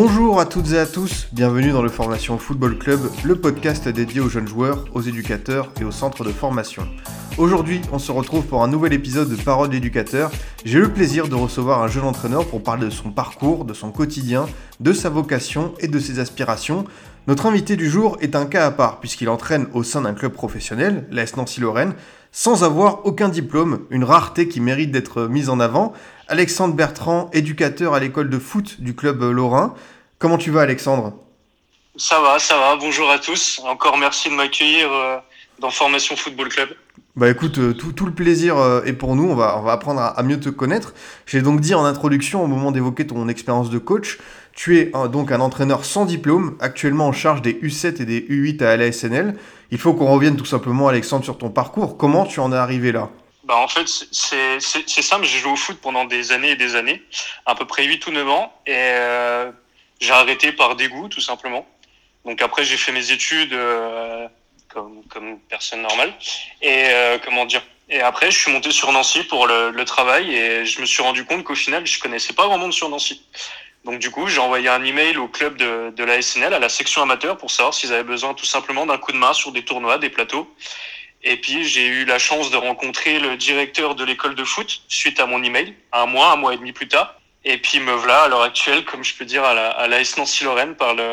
Bonjour à toutes et à tous, bienvenue dans le Formation Football Club, le podcast dédié aux jeunes joueurs, aux éducateurs et aux centres de formation. Aujourd'hui, on se retrouve pour un nouvel épisode de Parole d'éducateur. J'ai le plaisir de recevoir un jeune entraîneur pour parler de son parcours, de son quotidien, de sa vocation et de ses aspirations. Notre invité du jour est un cas à part puisqu'il entraîne au sein d'un club professionnel, l'AS Nancy-Lorraine, sans avoir aucun diplôme, une rareté qui mérite d'être mise en avant. Alexandre Bertrand, éducateur à l'école de foot du club lorrain. Comment tu vas Alexandre? Ça va, ça va. Bonjour à tous. Encore merci de m'accueillir euh, dans Formation Football Club. Bah écoute, euh, tout, tout le plaisir euh, est pour nous, on va, on va apprendre à, à mieux te connaître. J'ai donc dit en introduction, au moment d'évoquer ton expérience de coach, tu es un- donc un entraîneur sans diplôme, actuellement en charge des U7 et des U8 à l'ASNL. Il faut qu'on revienne tout simplement, Alexandre, sur ton parcours. Comment tu en es arrivé là? Bah en fait, c'est c'est- simple. J'ai joué au foot pendant des années et des années, à peu près 8 ou 9 ans, et euh, j'ai arrêté par dégoût, tout simplement. Donc après, j'ai fait mes études euh, comme, comme personne normale. Et euh, comment dire Et après, je suis monté sur Nancy pour le, le travail, et je me suis rendu compte qu'au final, je connaissais pas grand monde sur Nancy. Donc du coup, j'ai envoyé un email au club de, de la SNL, à la section amateur, pour savoir s'ils avaient besoin tout simplement d'un coup de main sur des tournois, des plateaux. Et puis j'ai eu la chance de rencontrer le directeur de l'école de foot suite à mon email, un mois, un mois et demi plus tard. Et puis me voilà à l'heure actuelle, comme je peux dire, à la, à la S Nancy Lorraine par le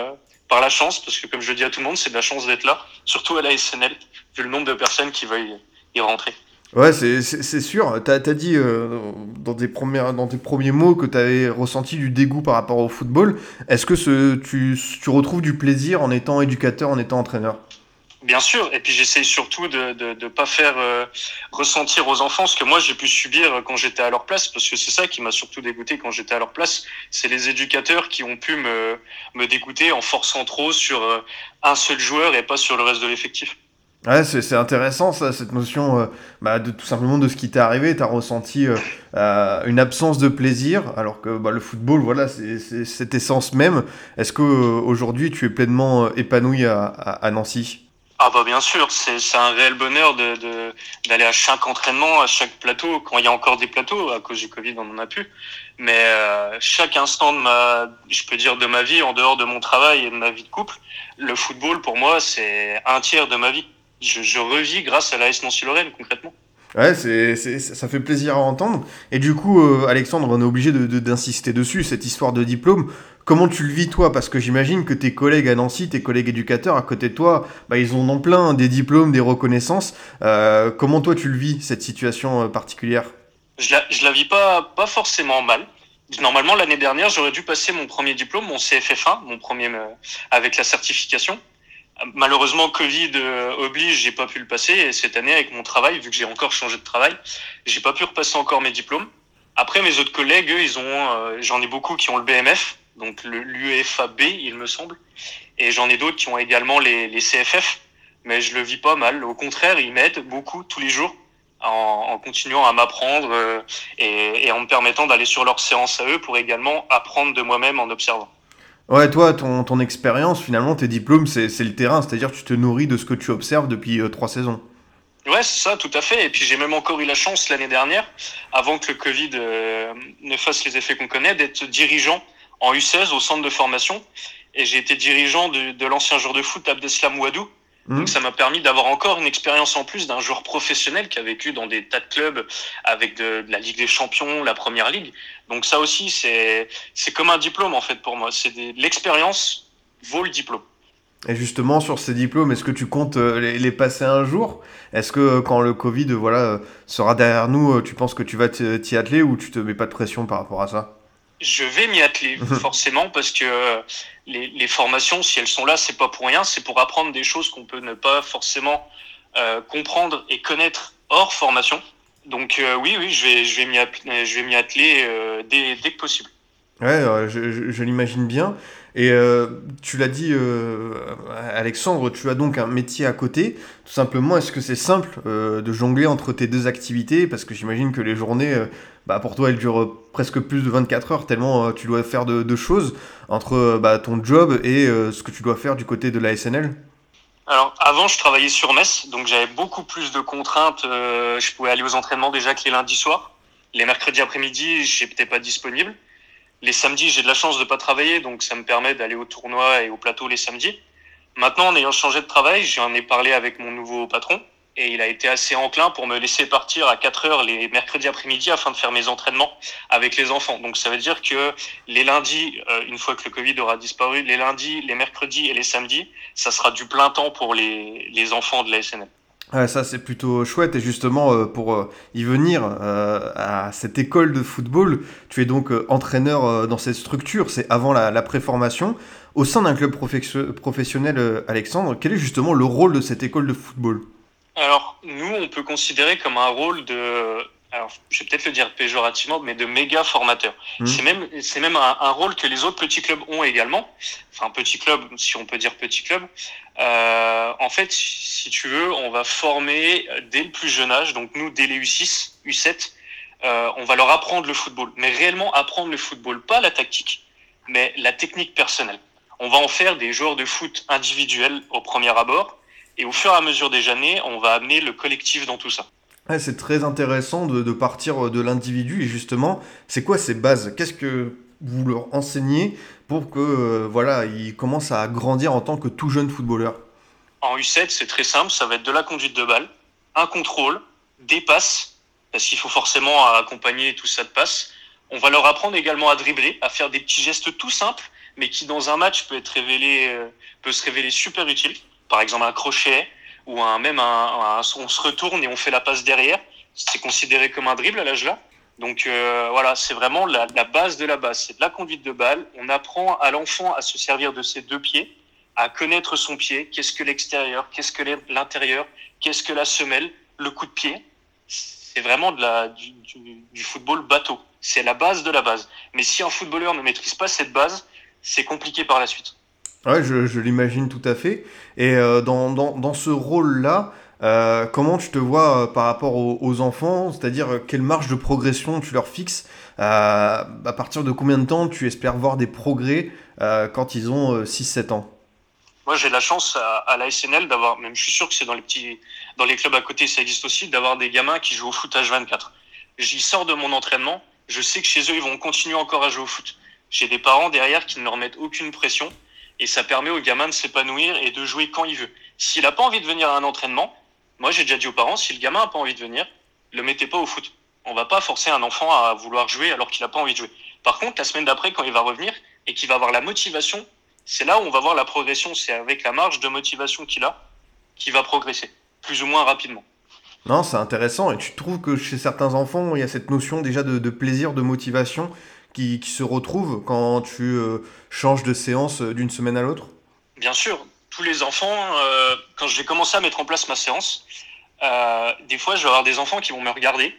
par la chance, parce que comme je dis à tout le monde, c'est de la chance d'être là, surtout à la SNL, vu le nombre de personnes qui veulent y rentrer. Ouais, c'est- sûr. T'as as dit euh, dans, tes premières, dans tes premiers mots que tu avais ressenti du dégoût par rapport au football. Est-ce que tu, tu retrouves du plaisir en étant éducateur, en étant entraîneur? Bien sûr, et puis j'essaye surtout de de, de pas faire euh, ressentir aux enfants ce que moi j'ai pu subir quand j'étais à leur place, parce que c'est ça qui m'a surtout dégoûté quand j'étais à leur place. C'est les éducateurs qui ont pu me me dégoûter en forçant trop sur euh, un seul joueur et pas sur le reste de l'effectif. Ouais, c'est intéressant ça, cette notion euh, bah, de tout simplement de ce qui t'est arrivé. T'as ressenti euh, euh, une absence de plaisir, alors que bah, le football, voilà, c'est cette essence même. Est-ce que euh, aujourd'hui tu es pleinement euh, épanoui à Nancy? Ah bah bien sûr, c'est un réel bonheur de de- d'aller à chaque entraînement, à chaque plateau, quand il y a encore des plateaux, à cause du Covid on en a plus. Mais euh, chaque instant de ma, je peux dire de ma vie, en dehors de mon travail et de ma vie de couple, le football pour moi c'est un tiers de ma vie. Je, je revis grâce à la S Nancy Lorraine concrètement. Ouais, c'est, ça fait plaisir à entendre. Et du coup, euh, Alexandre, on est obligé de- d'insister dessus, cette histoire de diplôme. Comment tu le vis toi? Parce que j'imagine que tes collègues à Nancy, tes collègues éducateurs à côté de toi, bah, ils en plein, des diplômes, des reconnaissances. Euh, comment toi tu le vis, cette situation euh, particulière? Je la, je la vis pas, pas forcément mal. Normalement, l'année dernière, j'aurais dû passer mon premier diplôme, mon CFF1, mon premier euh, avec la certification. Malheureusement, Covid euh, oblige, j'ai pas pu le passer. Et cette année, avec mon travail, vu que j'ai encore changé de travail, j'ai pas pu repasser encore mes diplômes. Après, mes autres collègues, eux, ils ont, euh, j'en ai beaucoup qui ont le BMF, donc l'UEFAB, il me semble. Et j'en ai d'autres qui ont également les, les CFF. Mais je le vis pas mal. Au contraire, ils m'aident beaucoup tous les jours en, en continuant à m'apprendre euh, et, et en me permettant d'aller sur leurs séances à eux pour également apprendre de moi-même en observant. Ouais, toi, ton, ton expérience, finalement, tes diplômes, c'est, le terrain, c'est-à-dire tu te nourris de ce que tu observes depuis euh, trois saisons. Ouais, c'est ça, tout à fait. Et puis j'ai même encore eu la chance l'année dernière, avant que le Covid euh, ne fasse les effets qu'on connaît, d'être dirigeant en U16 au centre de formation. Et j'ai été dirigeant de, de l'ancien joueur de foot Abdeslam Ouadou. Mhm. Donc ça m'a permis d'avoir encore une expérience en plus d'un joueur professionnel qui a vécu dans des tas de clubs avec de, de la Ligue des Champions, la Première Ligue. Donc ça aussi, c'est c'est comme un diplôme en fait pour moi. C'est l'expérience vaut le diplôme. Et justement, sur ces diplômes, est-ce que tu comptes euh, les, les passer un jour? Est-ce que euh, quand le Covid euh, voilà, sera derrière nous, tu penses que tu vas t'y t'y atteler ou tu te mets pas de pression par rapport à ça? Je vais m'y atteler forcément parce que euh, les, les formations, si elles sont là, c'est pas pour rien, c'est pour apprendre des choses qu'on peut ne pas forcément euh, comprendre et connaître hors formation. Donc euh, oui, oui, je vais, je vais m'y app- je vais m'y atteler euh, dès, dès que possible. Ouais, je, je- je l'imagine bien. Et tu l'as dit, Alexandre, tu as donc un métier à côté. Tout simplement, est-ce que c'est simple de jongler entre tes deux activités? Parce que j'imagine que les journées, bah, pour toi, elles durent presque plus de 24 heures, tellement euh, tu dois faire de, choses entre euh, bah, ton job et euh, ce que tu dois faire du côté de la SNL. Alors avant, je travaillais sur Metz, donc j'avais beaucoup plus de contraintes. Euh, je pouvais aller aux entraînements déjà que les lundis soirs. Les mercredis après-midi, j'étais pas disponible. Les samedis, j'ai de la chance de pas travailler, donc ça me permet d'aller au tournoi et au plateau les samedis. Maintenant, en ayant changé de travail, j'en ai parlé avec mon nouveau patron et il a été assez enclin pour me laisser partir à 4 heures les mercredis après-midi afin de faire mes entraînements avec les enfants. Donc ça veut dire que les lundis, euh, une fois que le Covid aura disparu, les lundis, les mercredis et les samedis, ça sera du plein temps pour les, les enfants de la SNL. Ça c'est plutôt chouette et justement euh, pour euh, y venir à cette école de football, tu es donc entraîneur dans cette structure, c'est avant la, préformation. Au sein d'un club professionnel, Alexandre, quel est justement le rôle de cette école de football? Alors, nous, on peut considérer comme un rôle de, alors, je vais peut-être le dire péjorativement, mais de méga formateur. Mhm. C'est même, c'est même un, un rôle que les autres petits clubs ont également. Enfin, petit club, si on peut dire petit club. Euh, en fait, si tu veux, on va former dès le plus jeune âge, donc nous, dès les U6, U7, euh, on va leur apprendre le football. Mais réellement apprendre le football, pas la tactique, mais la technique personnelle. On va en faire des joueurs de foot individuels au premier abord. Et au fur et à mesure des années, on va amener le collectif dans tout ça. Ouais, c'est très intéressant de, de partir de l'individu et justement, c'est quoi ces bases? Qu'est-ce que vous leur enseignez pour que euh, voilà, ils commencent à grandir en tant que tout jeune footballeur? En U7, c'est très simple, ça va être de la conduite de balle, un contrôle, des passes, parce qu'il faut forcément accompagner tout ça de passes. On va leur apprendre également à dribbler, à faire des petits gestes tout simples, mais qui dans un match peut être révélé, euh, peut se révéler super utile. Par exemple un crochet ou un même un, un- on se retourne et on fait la passe derrière. C'est considéré comme un dribble à l'âge là. Donc euh, voilà, c'est vraiment la, la base de la base. C'est de la conduite de balle. On apprend à l'enfant à se servir de ses deux pieds, à connaître son pied. Qu'est-ce que l'extérieur? Qu'est-ce que l'intérieur? Qu'est-ce que la semelle? Le coup de pied C'est vraiment de la, du, du, du football bateau. C'est la base de la base. Mais si un footballeur ne maîtrise pas cette base, c'est compliqué par la suite. Ouais, je, je l'imagine tout à fait. Et euh, dans, dans, dans ce rôle-là, euh, comment tu te vois euh, par rapport aux, enfants? C'est-à-dire, quelle marge de progression tu leur fixes? À partir de combien de temps tu espères voir des progrès quand ils ont euh, 6-7 ans? Moi, j'ai la chance à, à la SNL d'avoir, même je suis sûr que c'est dans les petits, dans les clubs à côté, ça existe aussi, d'avoir des gamins qui jouent au foot H24. J'y sors de mon entraînement, je sais que chez eux, ils vont continuer encore à jouer au foot. J'ai des parents derrière qui ne leur mettent aucune pression et ça permet au gamin de s'épanouir et de jouer quand il veut. S'il n'a pas envie de venir à un entraînement, moi j'ai déjà dit aux parents, si le gamin n'a pas envie de venir, le mettez pas au foot. On va pas forcer un enfant à vouloir jouer alors qu'il n'a pas envie de jouer. Par contre, la semaine d'après, quand il va revenir et qu'il va avoir la motivation, c'est là où on va voir la progression. C'est avec la marge de motivation qu'il a qu'il va progresser, plus ou moins rapidement. Non, c'est intéressant. Et tu trouves que chez certains enfants, il y a cette notion déjà de, de plaisir, de motivation qui, qui se retrouve quand tu euh, changes de séance euh, d'une semaine à l'autre? Bien sûr, tous les enfants, euh, quand je vais commencer à mettre en place ma séance, euh, des fois, je vais avoir des enfants qui vont me regarder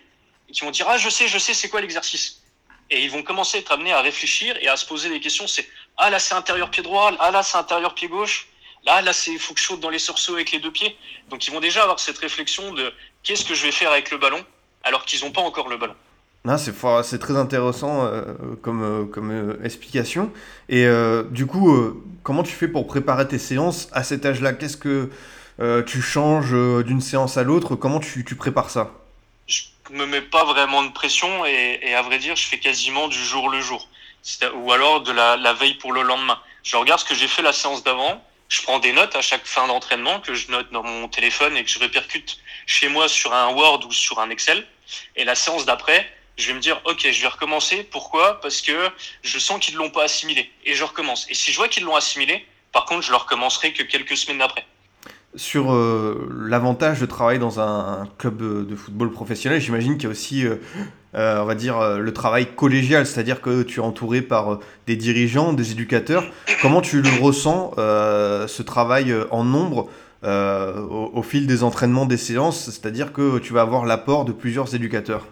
et qui vont dire Ah, je sais, je sais, c'est quoi l'exercice? Et ils vont commencer à être amenés à réfléchir et à se poser des questions. C'est Ah, là, c'est intérieur pied droit, ah, là, c'est intérieur pied gauche, là, là, c'est faut que je saute dans les surceaux avec les deux pieds. Donc, ils vont déjà avoir cette réflexion de Qu'est-ce que je vais faire avec le ballon? alors qu'ils n'ont pas encore le ballon. C'est très intéressant euh, comme, euh, euh, explication. Et du coup, comment tu fais pour préparer tes séances à cet âge-là? Qu'est-ce que tu changes d'une séance à l'autre? Comment tu, prépares ça? Je me mets pas vraiment de pression et, à vrai dire, je fais quasiment du jour le jour. Ou alors de la veille pour le lendemain. Je regarde ce que j'ai fait la séance d'avant, je prends des notes à chaque fin d'entraînement que je note dans mon téléphone et que je répercute chez moi sur un Word ou sur un Excel. Et la séance d'après, je vais me dire, ok, je vais recommencer. Pourquoi? Parce que je sens qu'ils l'ont pas assimilé. Et je recommence. Et si je vois qu'ils l'ont assimilé, par contre, je le recommencerai que quelques semaines après. Sur euh, l'avantage de travailler dans un, club de, football professionnel, j'imagine qu'il y a aussi, euh, euh, on va dire, le travail collégial, c'est-à-dire que tu es entouré par des dirigeants, des éducateurs. Comment tu le ressens, ce travail en nombre au, au fil des entraînements, des séances, c'est-à-dire que tu vas avoir l'apport de plusieurs éducateurs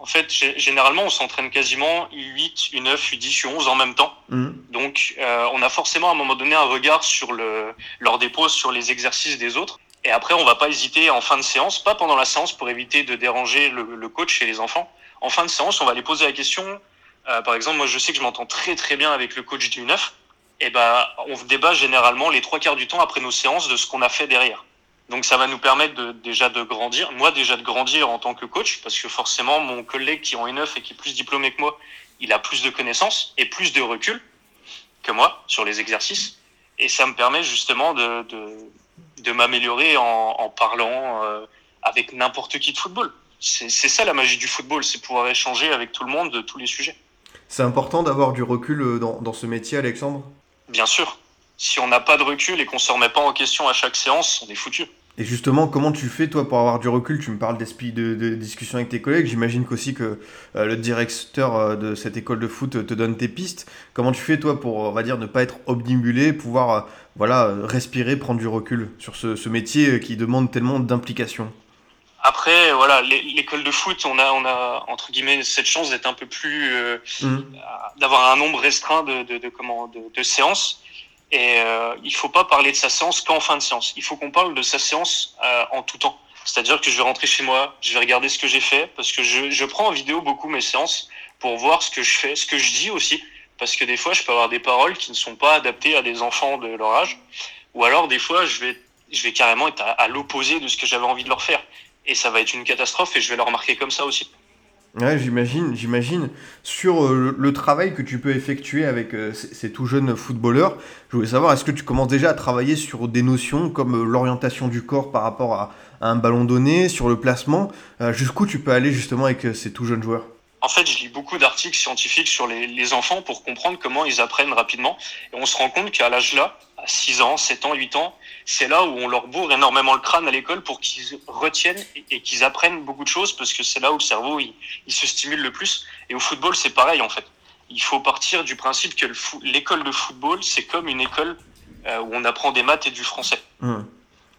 En fait, généralement, on s'entraîne quasiment U8, U9, U10, U11 en même temps. Mmh. Donc, euh, on a forcément à un moment donné un regard sur le, leur dépôt, sur les exercices des autres. Et après, on va pas hésiter en fin de séance, pas pendant la séance pour éviter de déranger le, le coach et les enfants. En fin de séance, on va les poser la question. Euh, par exemple, moi, je sais que je m'entends très très bien avec le coach du 9. Et ben, on débat généralement les trois quarts du temps après nos séances de ce qu'on a fait derrière. Donc ça va nous permettre de, déjà de grandir, moi déjà de grandir en tant que coach, parce que forcément mon collègue qui est en U9 et qui est plus diplômé que moi, il a plus de connaissances et plus de recul que moi sur les exercices. Et ça me permet justement de, de, de m'améliorer en, en, parlant euh, avec n'importe qui de football. C'est ça la magie du football, c'est pouvoir échanger avec tout le monde de tous les sujets. C'est important d'avoir du recul euh, dans, dans ce métier, Alexandre? Bien sûr. Si on n'a pas de recul et qu'on se remet pas en question à chaque séance, on est foutu. Et justement, comment tu fais toi pour avoir du recul? Tu me parles d'esprit de, de, discussion avec tes collègues. J'imagine qu'aussi que euh, le directeur euh, de cette école de foot te donne tes pistes. Comment tu fais toi pour, on va dire, ne pas être obnibulé, pouvoir, euh, voilà, respirer, prendre du recul sur ce, ce métier qui demande tellement d'implication? Après, voilà, l'école de foot, on a, on a entre guillemets cette chance d'être un peu plus, mmh. d'avoir un nombre restreint de, de, de comment, de séances. Et euh, il faut pas parler de sa séance qu'en fin de séance. Il faut qu'on parle de sa séance euh, en tout temps. C'est-à-dire que je vais rentrer chez moi, je vais regarder ce que j'ai fait, parce que je, je prends en vidéo beaucoup mes séances pour voir ce que je fais, ce que je dis aussi, parce que des fois, je peux avoir des paroles qui ne sont pas adaptées à des enfants de leur âge, ou alors des fois, je vais, je vais carrément être à, l'opposé de ce que j'avais envie de leur faire. Et ça va être une catastrophe, et je vais le remarquer comme ça aussi. Ouais, j'imagine, j'imagine. Sur euh, le travail que tu peux effectuer avec euh, ces, tout jeunes footballeurs, je voulais savoir, est-ce que tu commences déjà à travailler sur des notions comme euh, l'orientation du corps par rapport à, un ballon donné, sur le placement Jusqu'où tu peux aller justement avec ces tout jeunes joueurs? En fait, je lis beaucoup d'articles scientifiques sur les, les, enfants pour comprendre comment ils apprennent rapidement. Et on se rend compte qu'à l'âge là, à 6 ans, 7 ans, 8 ans, c'est là où on leur bourre énormément le crâne à l'école pour qu'ils retiennent et, qu'ils apprennent beaucoup de choses parce que c'est là où le cerveau il, il, se stimule le plus. Et au football, c'est pareil en fait. Il faut partir du principe que l'école de football, c'est comme une école euh, où on apprend des maths et du français. Mmh.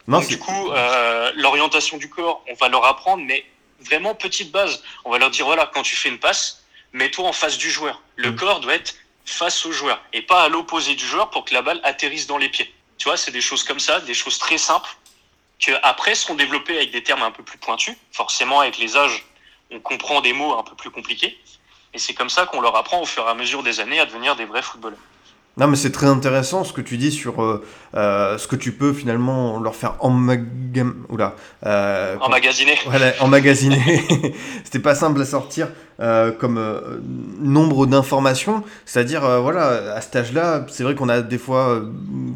Non, Donc, du coup, euh, l'orientation du corps, on va leur apprendre, mais vraiment petite base. On va leur dire, voilà, quand tu fais une passe, mets-toi en face du joueur. Le mm. corps doit être face au joueur et pas à l'opposé du joueur pour que la balle atterrisse dans les pieds. Tu vois, c'est des choses comme ça, des choses très simples que après seront développées avec des termes un peu plus pointus. Forcément, avec les âges, on comprend des mots un peu plus compliqués. Et c'est comme ça qu'on leur apprend au fur et à mesure des années à devenir des vrais footballeurs. Non, mais c'est très intéressant ce que tu dis sur euh, euh, ce que tu peux finalement leur faire emmagam... Oula, euh, emmagasiner. Voilà, emmagasiner. C'était pas simple à sortir euh, comme nombre d'informations. C'est-à-dire, voilà, à cet âge-là, c'est vrai qu'on a des fois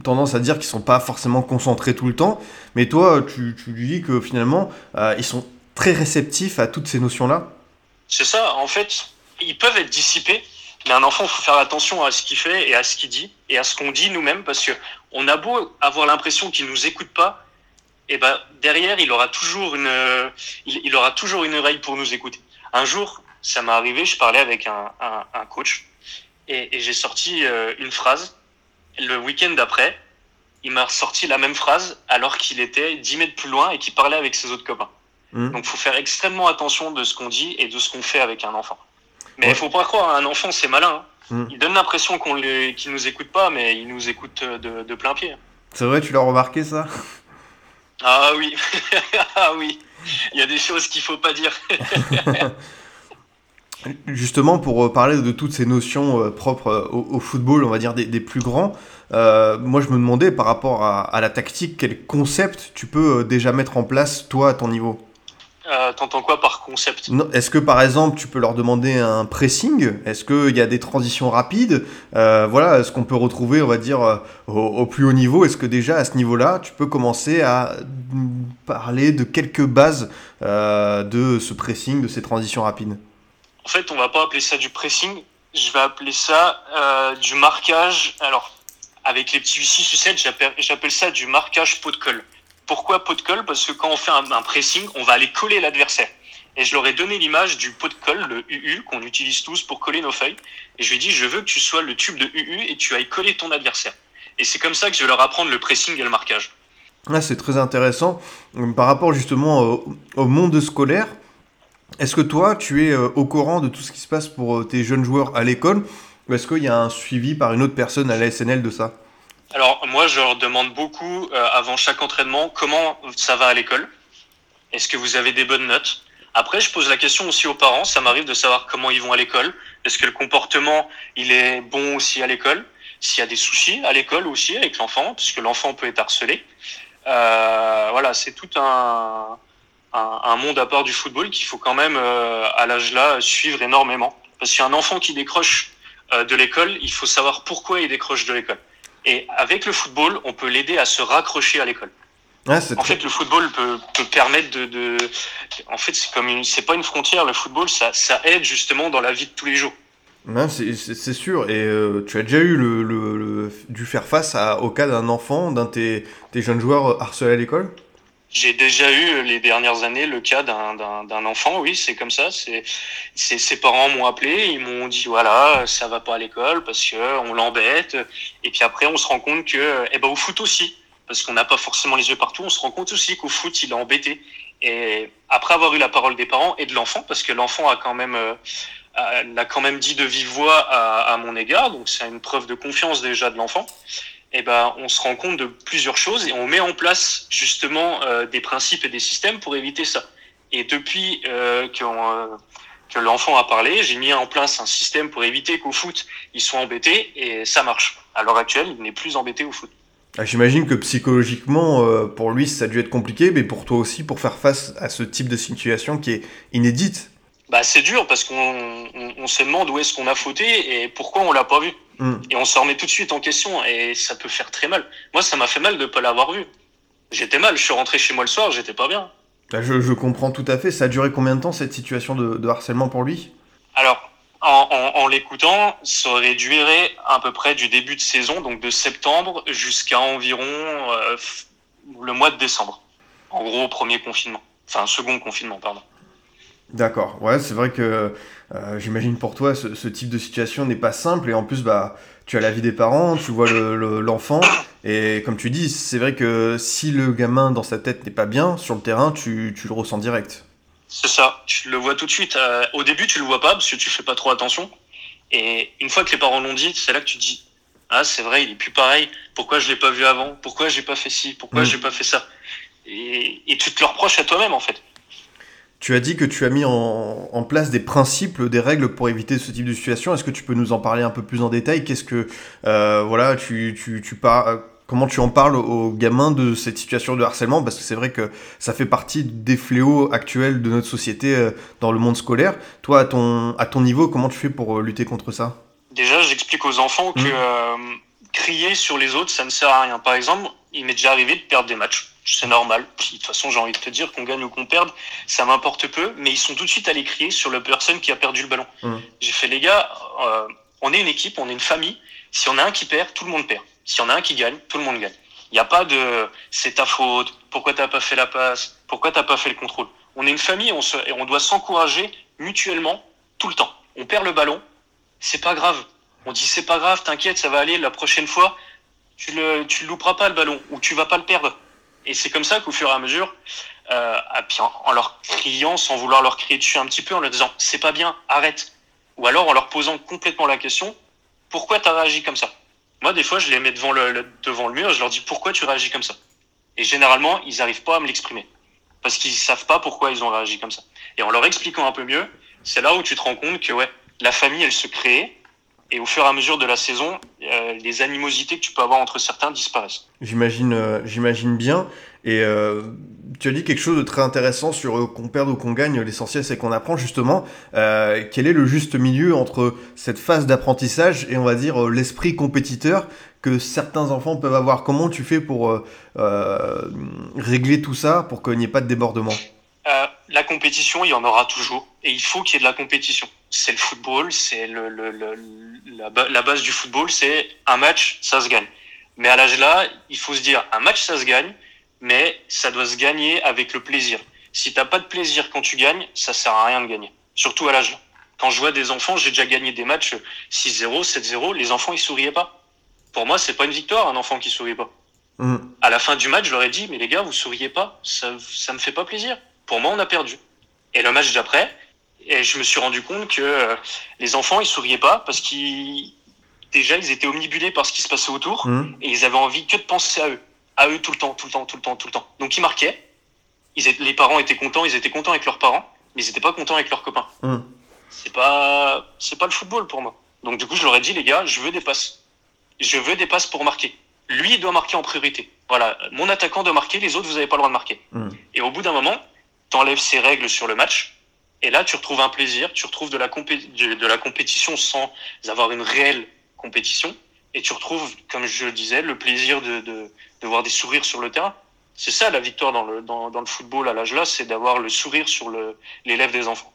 tendance à dire qu'ils sont pas forcément concentrés tout le temps. Mais toi, tu, tu dis que finalement, ils sont très réceptifs à toutes ces notions-là. C'est ça, en fait, ils peuvent être dissipés mais un enfant, il faut faire attention à ce qu'il fait et à ce qu'il dit et à ce qu'on dit nous-mêmes parce que on a beau avoir l'impression qu'il nous écoute pas, et ben derrière il aura toujours une, il, aura toujours une oreille pour nous écouter. Un jour, ça m'est arrivé, je parlais avec un, un, un coach et, et j'ai sorti euh, une phrase. Le week-end d'après, il m'a sorti la même phrase alors qu'il était 10 mètres plus loin et qu'il parlait avec ses autres copains. Mmh. Donc, faut faire extrêmement attention de ce qu'on dit et de ce qu'on fait avec un enfant. Mais il ouais. faut pas croire, un enfant c'est malin. Hein. Mm. Il donne l'impression qu'on les... qu'il nous écoute pas, mais il nous écoute de, de plein pied. C'est vrai, tu l'as remarqué ça? Ah oui, ah oui. Il y a des choses qu'il faut pas dire. Justement, pour parler de toutes ces notions euh, propres euh, au, au, football, on va dire des, des plus grands, euh, moi je me demandais par rapport à, à, la tactique, quel concept tu peux euh, déjà mettre en place toi à ton niveau? Euh, T'entends quoi par concept? Est-ce que par exemple tu peux leur demander un pressing? Est-ce qu'il y a des transitions rapides? Euh, Voilà, est-ce qu'on peut retrouver, on va dire, euh, au, au, plus haut niveau? Est-ce que déjà à ce niveau-là, tu peux commencer à parler de quelques bases euh, de ce pressing, de ces transitions rapides? En fait, on va pas appeler ça du pressing, je vais appeler ça du marquage. Alors, avec les petits 8 ou 7, j'appelle ça du marquage pot de colle. Pourquoi pot de colle? Parce que quand on fait un, pressing, on va aller coller l'adversaire. Et je leur ai donné l'image du pot de colle, le UU, qu'on utilise tous pour coller nos feuilles. Et je lui ai dit, je veux que tu sois le tube de UU et tu ailles coller ton adversaire. Et c'est comme ça que je vais leur apprendre le pressing et le marquage. Ah, c'est très intéressant. Par rapport justement au, au monde scolaire, Est-ce que toi, tu es euh, au courant de tout ce qui se passe pour euh, tes jeunes joueurs à l'école? Ou est-ce qu'il y a un suivi par une autre personne à la SNL de ça? Alors moi, je leur demande beaucoup euh, avant chaque entraînement comment ça va à l'école. Est-ce que vous avez des bonnes notes? Après, je pose la question aussi aux parents. Ça m'arrive de savoir comment ils vont à l'école. Est-ce que le comportement, il est bon aussi à l'école? S'il y a des soucis à l'école aussi avec l'enfant, puisque l'enfant peut être harcelé. Euh, voilà, c'est tout un, un, monde à part du football qu'il faut quand même, euh, à l'âge-là, suivre énormément. Parce qu'un enfant qui décroche de l'école, il faut savoir pourquoi il décroche de l'école. Et avec le football, on peut l'aider à se raccrocher à l'école. Ouais, en fait, le football peut, peut permettre de, de, en fait, c'est comme une, c'est pas une frontière. Le football, ça, ça aide justement dans la vie de tous les jours. Ouais, c'est sûr. Et euh, tu as déjà eu le, le, le, dû faire face à, au cas d'un enfant, d'un de tes, tes jeunes joueurs harcelés à l'école? J'ai déjà eu les dernières années le cas d'un enfant, oui, c'est comme ça. C'est ses parents m'ont appelé, ils m'ont dit voilà, ça va pas à l'école parce que on l'embête. Et puis après, on se rend compte que, eh ben au foot aussi, parce qu'on n'a pas forcément les yeux partout, on se rend compte aussi qu'au foot, il est embêté. Et après avoir eu la parole des parents et de l'enfant, parce que l'enfant a quand même euh, l'a quand même dit de vive voix à, à mon égard, donc c'est une preuve de confiance déjà de l'enfant eh ben, on se rend compte de plusieurs choses et on met en place justement euh, des principes et des systèmes pour éviter ça. Et depuis euh, euh, que l'enfant a parlé, j'ai mis en place un système pour éviter qu'au foot, ils soient embêtés et ça marche. À l'heure actuelle, il n'est plus embêté au foot. Ah, J'imagine que psychologiquement, pour lui, ça a dû être compliqué, mais pour toi aussi, pour faire face à ce type de situation qui est inédite. Bah, c'est dur parce qu'on on, on se demande où est-ce qu'on a fauté et pourquoi on l'a pas vu. Mm. Et on se remet tout de suite en question et ça peut faire très mal. Moi, ça m'a fait mal de ne pas l'avoir vu. J'étais mal, je suis rentré chez moi le soir, j'étais pas bien. Bah, je, je, comprends tout à fait. Ça a duré combien de temps cette situation de, de harcèlement pour lui? Alors, en, en, en l'écoutant, ça aurait duré à peu près du début de saison, donc de septembre jusqu'à environ euh, le mois de décembre. En gros, premier confinement. Enfin, second confinement, pardon. D'accord. Ouais, c'est vrai que euh, j'imagine pour toi, ce, ce, type de situation n'est pas simple. Et en plus, bah, tu as l'avis des parents, tu vois l'enfant. Le, le, et comme tu dis, c'est vrai que si le gamin dans sa tête n'est pas bien, sur le terrain, tu, tu, le ressens direct. C'est ça. Tu le vois tout de suite. Euh, au début, tu le vois pas parce que tu fais pas trop attention. Et une fois que les parents l'ont dit, c'est là que tu te dis Ah, c'est vrai, il est plus pareil. Pourquoi je l'ai pas vu avant? Pourquoi j'ai pas fait ci? Pourquoi mmh. j'ai pas fait ça? Et, et tu te le reproches à toi-même, en fait. Tu as dit que tu as mis en, en, place des principes, des règles pour éviter ce type de situation. Est-ce que tu peux nous en parler un peu plus en détail? Qu'est-ce que euh, voilà, tu, tu, tu par... comment tu en parles aux gamins de cette situation de harcèlement? Parce que c'est vrai que ça fait partie des fléaux actuels de notre société euh, dans le monde scolaire. Toi, à ton, à ton niveau, comment tu fais pour euh, lutter contre ça? Déjà, j'explique aux enfants que mmh. crier sur les autres, ça ne sert à rien. Par exemple, il m'est déjà arrivé de perdre des matchs c'est normal. Puis, de toute façon, j'ai envie de te dire qu'on gagne ou qu'on perde, ça m'importe peu, mais ils sont tout de suite allés crier sur la personne qui a perdu le ballon. Mmh. J'ai fait, les gars, euh, on est une équipe, on est une famille. Si on a un qui perd, tout le monde perd. Si on a un qui gagne, tout le monde gagne. Il n'y a pas de c'est ta faute, pourquoi t'as pas fait la passe, pourquoi t'as pas fait le contrôle? On est une famille on se, et on doit s'encourager mutuellement tout le temps. On perd le ballon, c'est pas grave. On dit c'est pas grave, t'inquiète, ça va aller. La prochaine fois, tu le, tu le louperas pas le ballon ou tu vas pas le perdre. Et c'est comme ça qu'au fur et à mesure, euh, en, en, leur criant, sans vouloir leur crier dessus un petit peu, en leur disant c'est pas bien, arrête. Ou alors en leur posant complètement la question pourquoi tu as réagi comme ça? Moi, des fois, je les mets devant le, devant le mur, je leur dis pourquoi tu réagis comme ça? Et généralement, ils n'arrivent pas à me l'exprimer parce qu'ils savent pas pourquoi ils ont réagi comme ça. Et en leur expliquant un peu mieux, c'est là où tu te rends compte que ouais, la famille, elle se crée et au fur et à mesure de la saison, euh, les animosités que tu peux avoir entre certains disparaissent. J'imagine, euh, j'imagine bien. Et euh, tu as dit quelque chose de très intéressant sur euh, qu'on perde ou qu'on gagne. L'essentiel, c'est qu'on apprend justement euh, quel est le juste milieu entre cette phase d'apprentissage et on va dire l'esprit compétiteur que certains enfants peuvent avoir? Comment tu fais pour régler tout ça pour qu'il n'y ait pas de débordement? La compétition, il y en aura toujours, et il faut qu'il y ait de la compétition c'est le football, c'est le, le, le, la, la, base du football, c'est un match, ça se gagne. Mais à l'âge là, il faut se dire, un match, ça se gagne, mais ça doit se gagner avec le plaisir. Si t'as pas de plaisir quand tu gagnes, ça sert à rien de gagner. Surtout à l'âge là. Quand je vois des enfants, j'ai déjà gagné des matchs 6-0, 7-0, les enfants ils souriaient pas. Pour moi, c'est pas une victoire un enfant qui sourit pas. Mmh. À la fin du match, je leur ai dit, mais les gars, vous souriez pas, ça, ça me fait pas plaisir. Pour moi, on a perdu. Et le match d'après, Et je me suis rendu compte que euh, les enfants, ils souriaient pas parce qu'ils déjà ils étaient omnibulés par ce qui se passait autour Hum, et ils avaient envie que de penser à eux, à eux tout le temps, tout le temps, tout le temps, tout le temps. Donc ils marquaient. Ils étaient- les parents étaient contents, ils étaient contents avec leurs parents, mais ils étaient pas contents avec leurs copains. hum. C'est pas, c'est pas le football pour moi. Donc du coup, je leur ai dit les gars, je veux des passes. Je veux des passes pour marquer. Lui, il doit marquer en priorité. Voilà, mon attaquant doit marquer, les autres, vous n'avez pas le droit de marquer. Mm. Et au bout d'un moment, t'enlèves ces règles sur le match, et là, tu retrouves un plaisir, tu retrouves de la, de, la compétition sans avoir une réelle compétition, et tu retrouves, comme je le disais, le plaisir de, de, de voir des sourires sur le terrain. C'est ça la victoire dans le, dans, le football à l'âge là, c'est d'avoir le sourire sur le, les lèvres des enfants.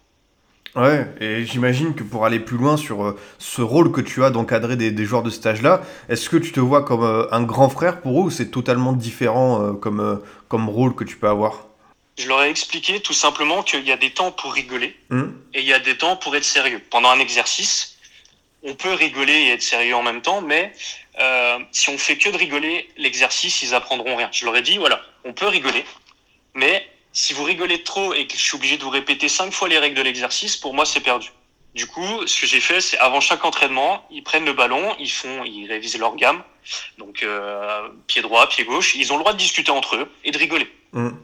Ouais, et j'imagine que pour aller plus loin sur euh, ce rôle que tu as d'encadrer des, des joueurs de ce âge-là, est-ce que tu te vois comme euh, un grand frère pour eux ou c'est totalement différent euh, comme, comme rôle que tu peux avoir? Je leur ai expliqué tout simplement qu'il y a des temps pour rigoler Hum, et il y a des temps pour être sérieux. Pendant un exercice, on peut rigoler et être sérieux en même temps, mais euh, si on fait que de rigoler, l'exercice, ils apprendront rien. Je leur ai dit, voilà, on peut rigoler, mais si vous rigolez trop et que je suis obligé de vous répéter cinq fois les règles de l'exercice, pour moi, c'est perdu. Du coup, ce que j'ai fait, c'est avant chaque entraînement, ils prennent le ballon, ils font, ils révisent leur gamme, donc euh, pied droit, pied gauche. Ils ont le droit de discuter entre eux et de rigoler. hum.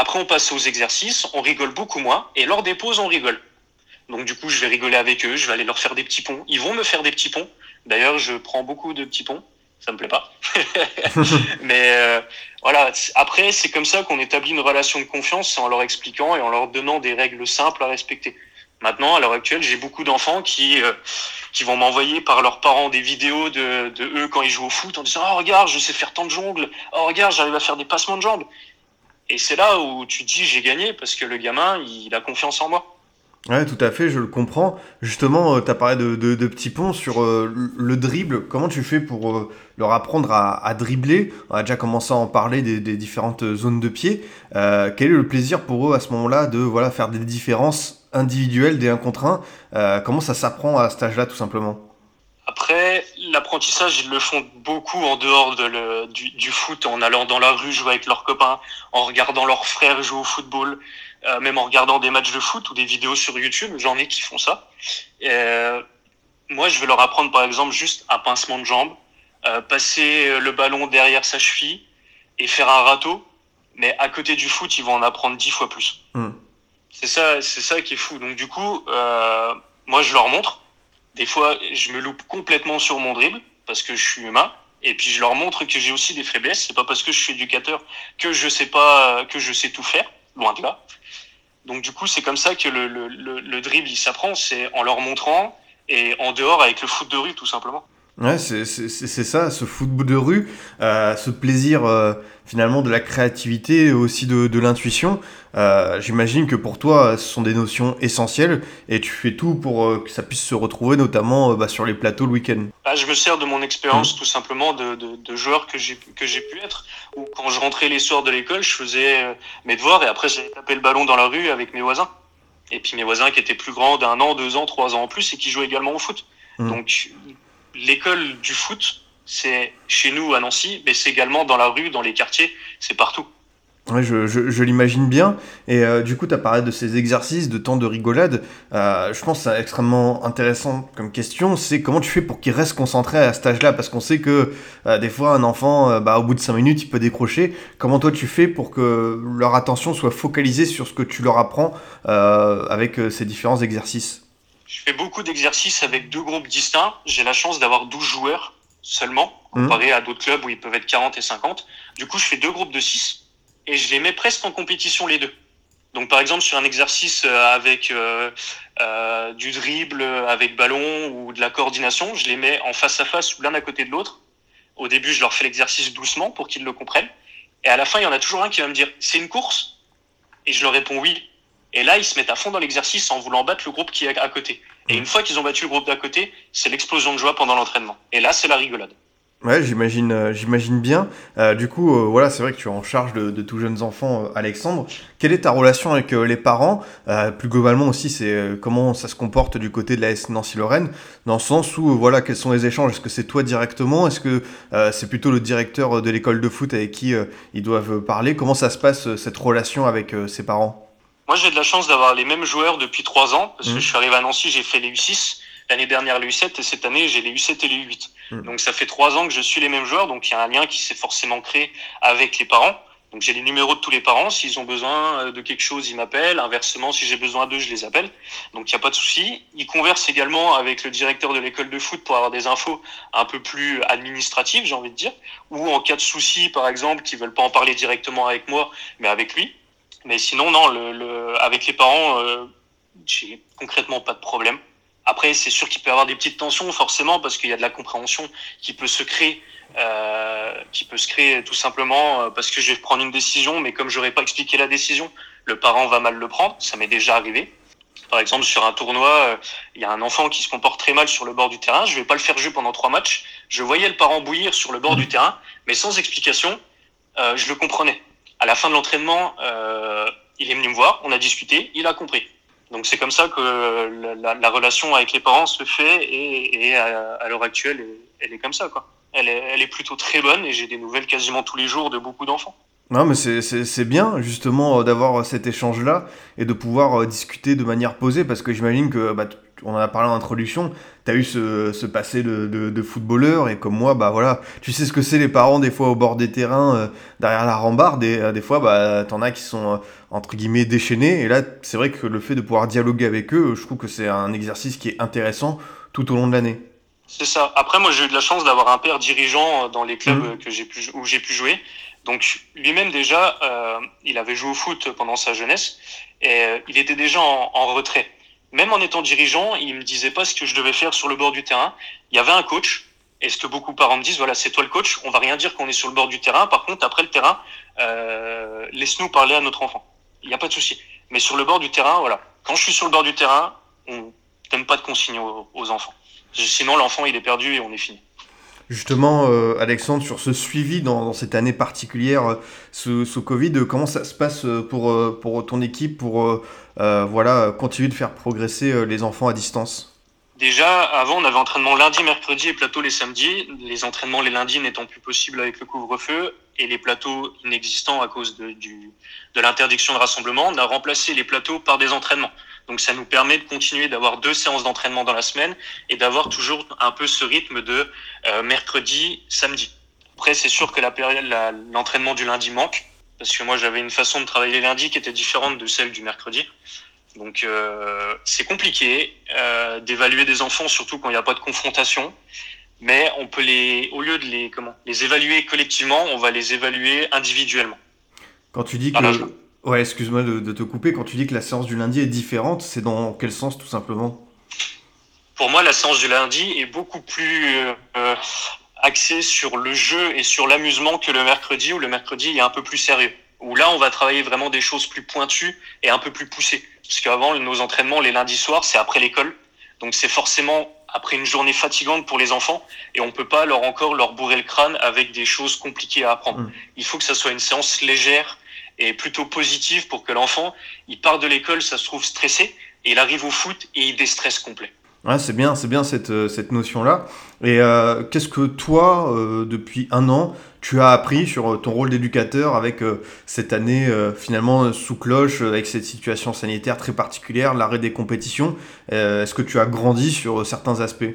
Après, on passe aux exercices, on rigole beaucoup moins, et lors des pauses, on rigole. Donc du coup, je vais rigoler avec eux, je vais aller leur faire des petits ponts. Ils vont me faire des petits ponts. D'ailleurs, je prends beaucoup de petits ponts. Ça me plaît pas. Mais euh, voilà. Après, c'est comme ça qu'on établit une relation de confiance, c'est en leur expliquant et en leur donnant des règles simples à respecter. Maintenant, à l'heure actuelle, j'ai beaucoup d'enfants qui euh, qui vont m'envoyer par leurs parents des vidéos de, de eux quand ils jouent au foot en disant oh regarde, je sais faire tant de jongles. Oh regarde, j'arrive à faire des passements de jambes. Et c'est là où tu dis j'ai gagné parce que le gamin, il a confiance en moi. Ouais, tout à fait, je le comprends. Justement, tu as parlé de, de, petits ponts sur euh, le dribble. Comment tu fais pour euh, leur apprendre à, dribbler? On a déjà commencé à en parler des, différentes zones de pied. Euh, quel est le plaisir pour eux à ce moment-là de voilà, faire des différences individuelles des 1 contre 1 Euh, Comment ça s'apprend à cet âge-là, tout simplement? Après, l'apprentissage, ils le font beaucoup en dehors de le, du, du foot, en allant dans la rue jouer avec leurs copains, en regardant leurs frères jouer au football, euh, même en regardant des matchs de foot ou des vidéos sur YouTube. J'en ai qui font ça. Et, euh, moi, je vais leur apprendre, par exemple, juste un pincement de jambe, euh, passer le ballon derrière sa cheville et faire un râteau. Mais à côté du foot, ils vont en apprendre dix fois plus. Hmm. C'est ça, c'est ça qui est fou. Donc du coup, euh, moi, je leur montre. Des fois, je me loupe complètement sur mon dribble parce que je suis humain. Et puis je leur montre que j'ai aussi des faiblesses. C'est pas parce que je suis éducateur que je sais pas, que je sais tout faire. Loin de là. Donc du coup, c'est comme ça que le, le, le, le dribble il s'apprend. C'est en leur montrant et en dehors avec le foot de rue tout simplement. Ouais, c'est ça, ce football de rue, euh, ce plaisir euh, finalement de la créativité et aussi de, de l'intuition. Euh, J'imagine que pour toi, ce sont des notions essentielles et tu fais tout pour que ça puisse se retrouver, notamment bah, sur les plateaux le week-end. Là, je me sers de mon expérience tout simplement de, de, de joueur que j'ai pu être. Ou quand je rentrais les soirs de l'école, je faisais mes devoirs et après j'allais taper le ballon dans la rue avec mes voisins. Et puis mes voisins qui étaient plus grands d'un an, deux ans, trois ans en plus et qui jouaient également au foot. Mm. Donc l'école du foot, c'est chez nous à Nancy, mais c'est également dans la rue, dans les quartiers, c'est partout. Ouais, je, l'imagine bien. Et euh, du coup, tu as parlé de ces exercices, de temps de rigolade. Euh, je pense que c'est extrêmement intéressant comme question. C'est comment tu fais pour qu'ils restent concentrés à cet âge-là? Parce qu'on sait que euh, des fois, un enfant, bah, au bout de 5 minutes, il peut décrocher. Comment toi, tu fais pour que leur attention soit focalisée sur ce que tu leur apprends avec ces différents exercices? Je fais beaucoup d'exercices avec deux groupes distincts. J'ai la chance d'avoir 12 joueurs seulement, Mhm. comparé à d'autres clubs où ils peuvent être 40 et 50. Du coup, je fais deux groupes de 6 et je les mets presque en compétition les deux. Donc, par exemple, sur un exercice euh, avec euh, euh, du dribble, avec ballon ou de la coordination, je les mets en face à face ou l'un à côté de l'autre. Au début, je leur fais l'exercice doucement pour qu'ils le comprennent. Et à la fin, il y en a toujours un qui va me dire c'est une course? Et je leur réponds oui. Et là, ils se mettent à fond dans l'exercice en voulant battre le groupe qui est à côté. Et une fois qu'ils ont battu le groupe d'à côté, c'est l'explosion de joie pendant l'entraînement. Et là, c'est la rigolade. Ouais, j'imagine, euh, j'imagine bien. Euh, du coup, euh, voilà, c'est vrai que tu es en charge de, de tout jeunes enfants, Alexandre. Quelle est ta relation avec les parents? Plus globalement aussi, c'est comment ça se comporte du côté de la S Nancy-Lorraine, dans le sens où, voilà, quels sont les échanges? Est-ce que c'est toi directement? Est-ce que c'est plutôt le directeur de l'école de foot avec qui ils doivent parler? Comment ça se passe cette relation avec ses parents? Moi, j'ai de la chance d'avoir les mêmes joueurs depuis trois ans, parce que Mhm. je suis arrivé à Nancy, j'ai fait les U6. L'année dernière, les U7, et cette année, j'ai les U7 et les U8. Mhm. Donc, ça fait trois ans que je suis les mêmes joueurs, donc il y a un lien qui s'est forcément créé avec les parents. Donc, j'ai les numéros de tous les parents. S'ils ont besoin euh, de quelque chose, ils m'appellent. Inversement, si j'ai besoin d'eux, je les appelle. Donc, il n'y a pas de souci. Ils conversent également avec le directeur de l'école de foot pour avoir des infos un peu plus administratives, j'ai envie de dire. Ou en cas de souci, par exemple, qui veulent pas en parler directement avec moi, mais avec lui. Mais sinon, non, le, le, avec les parents, euh, j'ai concrètement pas de problème. Après, c'est sûr qu'il peut y avoir des petites tensions, forcément, parce qu'il y a de la compréhension qui peut se créer, euh, qui peut se créer tout simplement euh, parce que je vais prendre une décision, mais comme j'aurais pas expliqué la décision, le parent va mal le prendre. Ça m'est déjà arrivé. Par exemple, sur un tournoi, euh, il y a un enfant qui se comporte très mal sur le bord du terrain. Je vais pas le faire jouer pendant trois matchs. Je voyais le parent bouillir sur le bord du terrain, mais sans explication. Euh, je le comprenais. À la fin de l'entraînement, euh, il est venu me voir, on a discuté, il a compris. Donc c'est comme ça que la, la, la, relation avec les parents se fait et, à, l'heure actuelle, elle est comme ça. Quoi. Elle, est, plutôt très bonne et j'ai des nouvelles quasiment tous les jours de beaucoup d'enfants. Non, mais c'est bien justement d'avoir cet échange-là et de pouvoir discuter de manière posée parce que j'imagine que, bah, on en a parlé en introduction, tu as eu ce, ce passé de, de, de, footballeur et comme moi, bah voilà, tu sais ce que c'est les parents des fois au bord des terrains, euh, derrière la rambarde et euh, des fois, bah, t'en as qui sont euh, entre guillemets déchaînés et là, c'est vrai que le fait de pouvoir dialoguer avec eux, je trouve que c'est un exercice qui est intéressant tout au long de l'année. C'est ça. Après, moi, j'ai eu de la chance d'avoir un père dirigeant dans les clubs mmh. que j'ai pu, où j'ai pu jouer. Donc lui-même déjà, euh, il avait joué au foot pendant sa jeunesse et il était déjà en, en, retrait. Même en étant dirigeant, il me disait pas ce que je devais faire sur le bord du terrain. Il y avait un coach. Et ce que beaucoup de parents me disent, voilà, c'est toi le coach. On va rien dire qu'on est sur le bord du terrain. Par contre, après le terrain, euh, laisse-nous parler à notre enfant. Il n'y a pas de souci. Mais sur le bord du terrain, voilà. Quand je suis sur le bord du terrain, on donne pas de consignes aux, enfants. Sinon, l'enfant, il est perdu et on est fini. Justement, euh, Alexandre, sur ce suivi dans, dans cette année particulière euh, sous, Covid, euh, comment ça se passe pour, euh, pour ton équipe pour euh, voilà, continuer de faire progresser les enfants à distance Déjà, avant, on avait entraînement lundi, mercredi et plateau les samedis. Les entraînements les lundis n'étant plus possibles avec le couvre-feu et les plateaux inexistants à cause de, l'interdiction de rassemblement, on a remplacé les plateaux par des entraînements. Donc ça nous permet de continuer d'avoir deux séances d'entraînement dans la semaine et d'avoir toujours un peu ce rythme de euh, mercredi, samedi. Après, c'est sûr que la période, la, l'entraînement du lundi manque parce que moi j'avais une façon de travailler les lundis qui était différente de celle du mercredi. Donc euh, c'est compliqué euh, d'évaluer des enfants, surtout quand il n'y a pas de confrontation. Mais on peut les, au lieu de les comment, les évaluer collectivement, on va les évaluer individuellement. Quand tu dis que, ouais, excuse-moi de, de, te couper, quand tu dis que la séance du lundi est différente, c'est dans quel sens tout simplement? Pour moi, la séance du lundi est beaucoup plus euh, axée sur le jeu et sur l'amusement que le mercredi, où le mercredi est un peu plus sérieux. Où là, on va travailler vraiment des choses plus pointues et un peu plus poussées. Parce qu'avant, nos entraînements, les lundis soirs, c'est après l'école. Donc c'est forcément après une journée fatigante pour les enfants et on peut pas leur encore leur bourrer le crâne avec des choses compliquées à apprendre. Mmh. Il faut que ça soit une séance légère et plutôt positive pour que l'enfant, il part de l'école, ça se trouve stressé et il arrive au foot et il déstresse complet. C'est bien, c'est bien cette, cette notion-là. Et euh, qu'est-ce que toi, euh, depuis un an, tu as appris sur ton rôle d'éducateur avec euh, cette année euh, finalement sous cloche, avec cette situation sanitaire très particulière, l'arrêt des compétitions euh, Est-ce que tu as grandi sur certains aspects?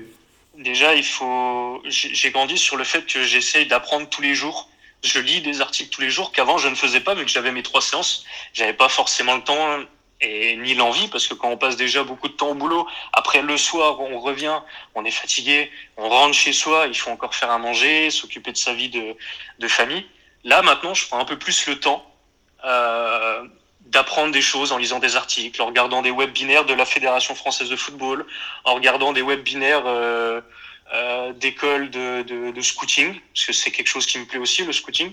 Déjà, il faut. J'ai grandi sur le fait que j'essaye d'apprendre tous les jours. Je lis des articles tous les jours qu'avant je ne faisais pas vu que j'avais mes trois séances. J'avais pas forcément le temps et ni l'envie parce que quand on passe déjà beaucoup de temps au boulot, après le soir on revient, on est fatigué, on rentre chez soi, il faut encore faire à manger, s'occuper de sa vie de, famille. Là maintenant, je prends un peu plus le temps euh, d'apprendre des choses en lisant des articles, en regardant des webinaires de la Fédération française de football, en regardant des webinaires euh, euh, d'écoles de, de, de, scouting, parce que c'est quelque chose qui me plaît aussi, le scouting.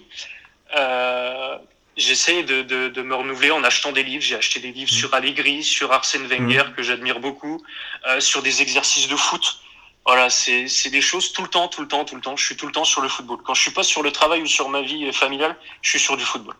J'essaie de, de, de, me renouveler en achetant des livres. J'ai acheté des livres mmh. sur Allegri, sur Arsène Wenger, mmh. que j'admire beaucoup, euh, sur des exercices de foot. Voilà, c'est des choses tout le temps, tout le temps, tout le temps. Je suis tout le temps sur le football. Quand je suis pas sur le travail ou sur ma vie familiale, je suis sur du football.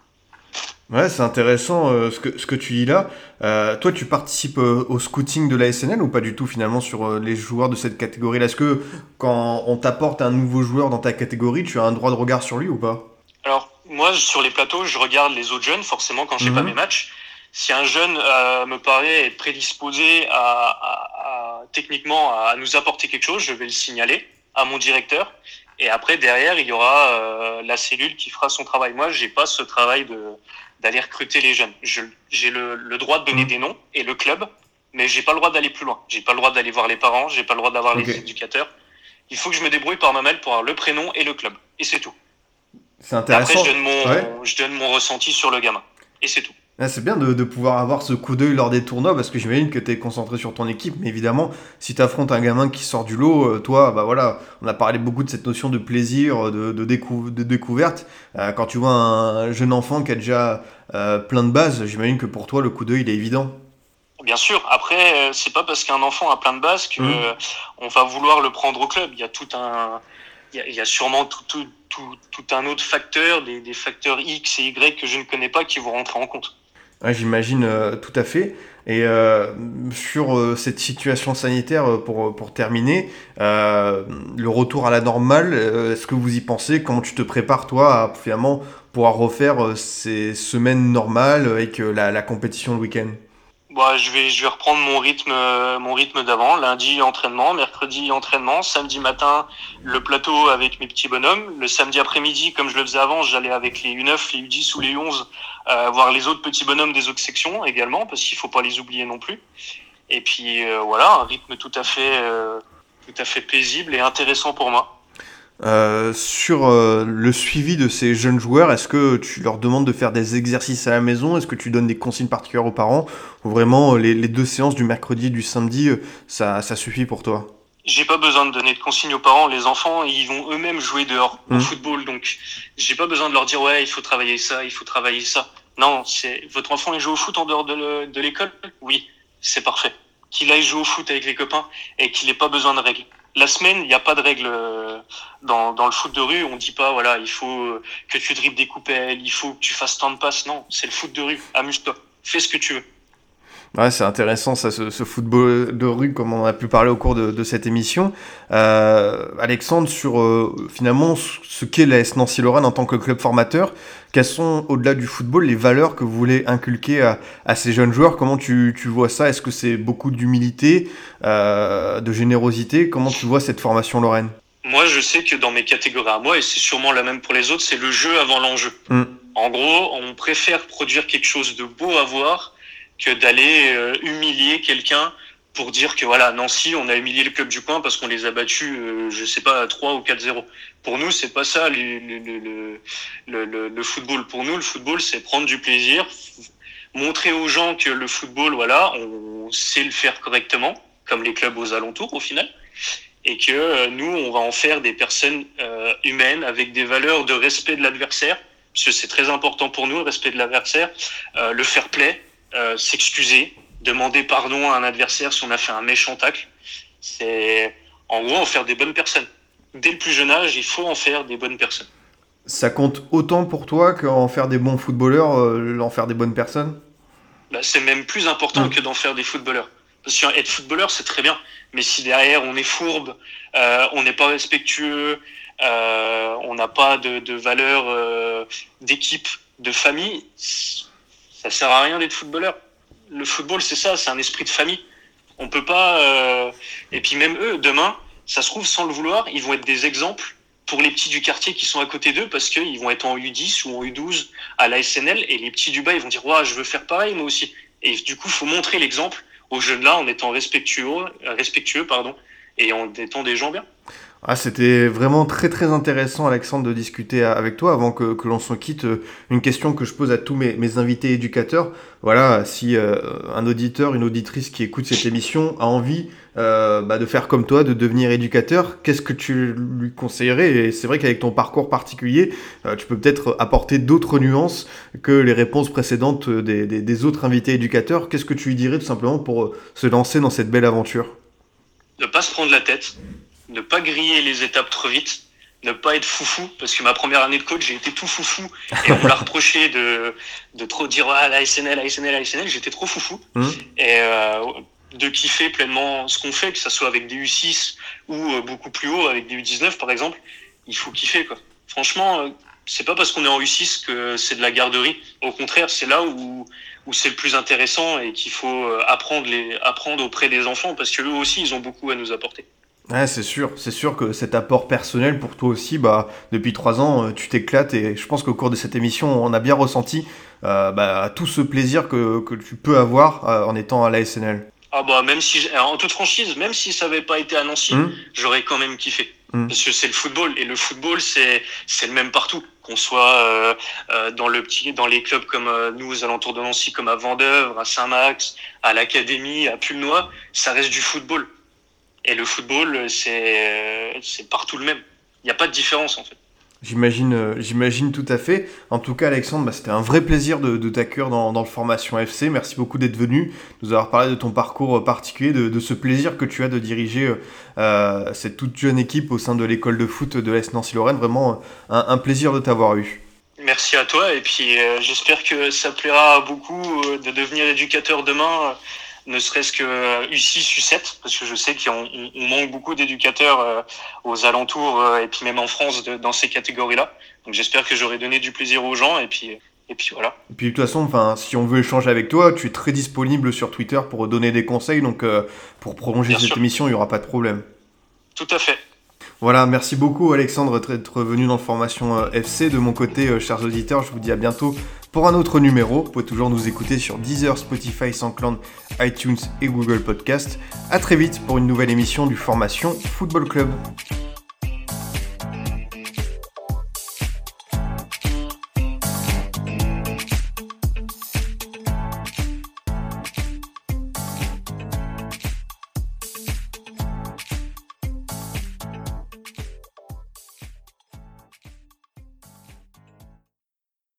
Ouais, c'est intéressant euh, ce, que, ce que tu dis là. Euh, toi, tu participes euh, au scouting de la SNL ou pas du tout finalement sur les joueurs de cette catégorie Est-ce que quand on t'apporte un nouveau joueur dans ta catégorie, tu as un droit de regard sur lui ou pas? Alors, moi, sur les plateaux, je regarde les autres jeunes, forcément, quand je mmh. pas mes matchs. si un jeune euh, me paraît être prédisposé à, techniquement à nous apporter quelque chose, je vais le signaler à mon directeur. Et après, derrière, il y aura euh, la cellule qui fera son travail. Moi, j'ai pas ce travail de d'aller recruter les jeunes. J'ai le, le, droit de donner mmh. des noms et le club, mais j'ai pas le droit d'aller plus loin. J'ai pas le droit d'aller voir les parents, j'ai pas le droit d'avoir les éducateurs. Il faut que je me débrouille par ma mail pour avoir le prénom et le club. Et c'est tout. C'est intéressant. Après, je donne, mon, je donne mon ressenti sur le gamin. Et c'est tout. Ah, c'est bien de, de, pouvoir avoir ce coup d'œil lors des tournois parce que j'imagine que tu es concentré sur ton équipe, mais évidemment, si tu affrontes un gamin qui sort du lot, euh, toi, bah voilà, on a parlé beaucoup de cette notion de plaisir, de, de, de découverte. Euh, quand tu vois un jeune enfant qui a déjà euh, plein de bases, j'imagine que pour toi, le coup d'œil, il est évident. Bien sûr. Après, c'est pas parce qu'un enfant a plein de bases que mmh. on va vouloir le prendre au club. Il y a tout un, il y a, il y a sûrement tout, tout, tout, tout, un autre facteur, des, facteurs X et Y que je ne connais pas qui vont rentrer en compte. Ouais, J'imagine euh, tout à fait. Et euh, sur euh, cette situation sanitaire, pour, pour terminer, le retour à la normale, est-ce que vous y pensez? Comment tu te prépares, toi, à finalement pouvoir refaire ces semaines normales avec la compétition le week-end? Bah, je vais je vais reprendre mon rythme mon rythme d'avant. Lundi entraînement, mercredi entraînement, samedi matin le plateau avec mes petits bonhommes. Le samedi après-midi, comme je le faisais avant, j'allais avec les U9, les U10 ou les U11 euh, voir les autres petits bonhommes des autres sections également parce qu'il faut pas les oublier non plus. Et puis euh, voilà, un rythme tout à fait euh, tout à fait paisible et intéressant pour moi. Euh, sur euh, le suivi de ces jeunes joueurs, est-ce que tu leur demandes de faire des exercices à la maison? Est-ce que tu donnes des consignes particulières aux parents? Ou vraiment euh, les, les, deux séances du mercredi et du samedi, ça, ça suffit pour toi? J'ai pas besoin de donner de consignes aux parents. Les enfants, ils vont eux-mêmes jouer dehors mmh. au football, donc j'ai pas besoin de leur dire ouais, il faut travailler ça, il faut travailler ça. Non, c'est votre enfant il joue au foot en dehors de l'école? Oui, c'est parfait. Qu'il aille jouer au foot avec les copains et qu'il ait pas besoin de règles la semaine, il n'y a pas de règle euh, dans, dans le foot de rue. On dit pas, voilà, il faut que tu dribbles des coupelles, il faut que tu fasses tant de passes. Non, c'est le foot de rue. Amuse-toi. Fais ce que tu veux. Ouais, c'est intéressant ça, ce, ce, football de rue, comme on a pu parler au cours de, de cette émission. Euh, Alexandre, sur euh, finalement ce qu'est la S Nancy Lorraine en tant que club formateur, quelles sont, au-delà du football, les valeurs que vous voulez inculquer à, à ces jeunes joueurs? Comment tu, tu vois ça? Est-ce que c'est beaucoup d'humilité, euh, de générosité? Comment tu vois cette formation Lorraine? Moi, je sais que dans mes catégories à moi, et c'est sûrement la même pour les autres, c'est le jeu avant l'enjeu. Mm. En gros, on préfère produire quelque chose de beau à voir que d'aller euh, humilier quelqu'un pour dire que voilà Nancy on a humilié le club du coin parce qu'on les a battus euh, je sais pas à 3 ou 4-0 pour nous c'est pas ça le, le, le, le, football. Pour nous le football c'est prendre du plaisir montrer aux gens que le football voilà on sait le faire correctement comme les clubs aux alentours au final et que euh, nous on va en faire des personnes euh, humaines avec des valeurs de respect de l'adversaire parce que c'est très important pour nous le respect de l'adversaire euh, le fair play euh, s'excuser, demander pardon à un adversaire si on a fait un méchant tacle. C'est en gros en faire des bonnes personnes. Dès le plus jeune âge, il faut en faire des bonnes personnes. Ça compte autant pour toi qu'en faire des bons footballeurs, euh, en faire des bonnes personnes? Bah, C'est même plus important mmh. que d'en faire des footballeurs. Parce que être footballeur, c'est très bien. Mais si derrière, on est fourbe, euh, on n'est pas respectueux, euh, on n'a pas de, de valeur d'équipe, de famille, ça sert à rien d'être footballeur. Le football, c'est ça, c'est un esprit de famille. On peut pas. Euh... Et puis même eux, demain, ça se trouve sans le vouloir, ils vont être des exemples pour les petits du quartier qui sont à côté d'eux parce qu'ils vont être en U10 ou en U12 à la SNL et les petits du bas ils vont dire ouais, je veux faire pareil moi aussi. Et du coup, faut montrer l'exemple aux jeunes là en étant respectueux, respectueux pardon, et en étant des gens bien. Ah, c'était vraiment très très intéressant, Alexandre, de discuter avec toi. Avant que, que l'on s'en quitte, euh, une question que je pose à tous mes, mes invités éducateurs. Voilà, si euh, un auditeur, une auditrice qui écoute cette émission a envie euh, bah, de faire comme toi, de devenir éducateur, qu'est-ce que tu lui conseillerais? Et c'est vrai qu'avec ton parcours particulier, tu peux peut-être apporter d'autres nuances que les réponses précédentes des, des autres invités éducateurs. Qu'est-ce que tu lui dirais tout simplement pour se lancer dans cette belle aventure? Ne pas se prendre la tête ne pas griller les étapes trop vite, ne pas être foufou, parce que ma première année de coach, j'ai été tout foufou, et on m'a reproché de, de trop dire ah, la SNL, la SNL, la SNL, j'étais trop foufou, mmh. et euh, de kiffer pleinement ce qu'on fait, que ça soit avec des U6 ou euh, beaucoup plus haut, avec des U19 par exemple, il faut kiffer quoi. Franchement, euh, c'est pas parce qu'on est en U6 que c'est de la garderie. Au contraire, c'est là où, où c'est le plus intéressant et qu'il faut euh, apprendre, les, apprendre auprès des enfants parce que eux aussi, ils ont beaucoup à nous apporter. Ouais, c'est sûr, c'est sûr que cet apport personnel pour toi aussi, bah, depuis trois ans, euh, tu t'éclates et je pense qu'au cours de cette émission, on a bien ressenti euh, bah, tout ce plaisir que, que tu peux avoir euh, en étant à la SNL. Ah bah même si, en toute franchise, même si ça avait pas été à Nancy, Mmh. j'aurais quand même kiffé. Mm. Parce que c'est le football et le football c'est c'est le même partout. Qu'on soit euh, euh, dans le petit, dans les clubs comme nous aux alentours de Nancy, comme à Vendœuvre, à Saint-Max, à l'Académie, à Pulnoy, ça reste du football. Et le football c'est euh, c'est partout le même. Il n'y a pas de différence en fait. J'imagine, euh, j'imagine tout à fait. En tout cas, Alexandre, bah, c'était un vrai plaisir de, de t'accueillir dans, dans le Formation FC. Merci beaucoup d'être venu, nous avoir parlé de ton parcours euh, particulier, de, de ce plaisir que tu as de diriger euh, cette toute jeune équipe au sein de l'école de foot de l'Est Nancy-Lorraine. Vraiment un, un plaisir de t'avoir eu. Merci à toi et puis euh, j'espère que ça plaira à beaucoup de devenir éducateur demain, ne serait-ce que euh, U6, U7, parce que je sais qu'on on- on manque beaucoup d'éducateurs euh, aux alentours euh, et puis même en France de- dans ces catégories-là. Donc j'espère que j'aurai donné du plaisir aux gens et puis et puis voilà. Et puis de toute façon, enfin, si on veut échanger avec toi, tu es très disponible sur Twitter pour donner des conseils. Donc euh, pour prolonger Bien cette sûr. émission, il n'y aura pas de problème. Tout à fait. Voilà, merci beaucoup Alexandre d'être venu dans Formation euh, FC. De mon côté, euh, chers auditeurs, je vous dis à bientôt pour un autre numéro. Vous pouvez toujours nous écouter sur Deezer, Spotify, SoundCloud, iTunes et Google Podcast. À très vite pour une nouvelle émission du Formation Football Club.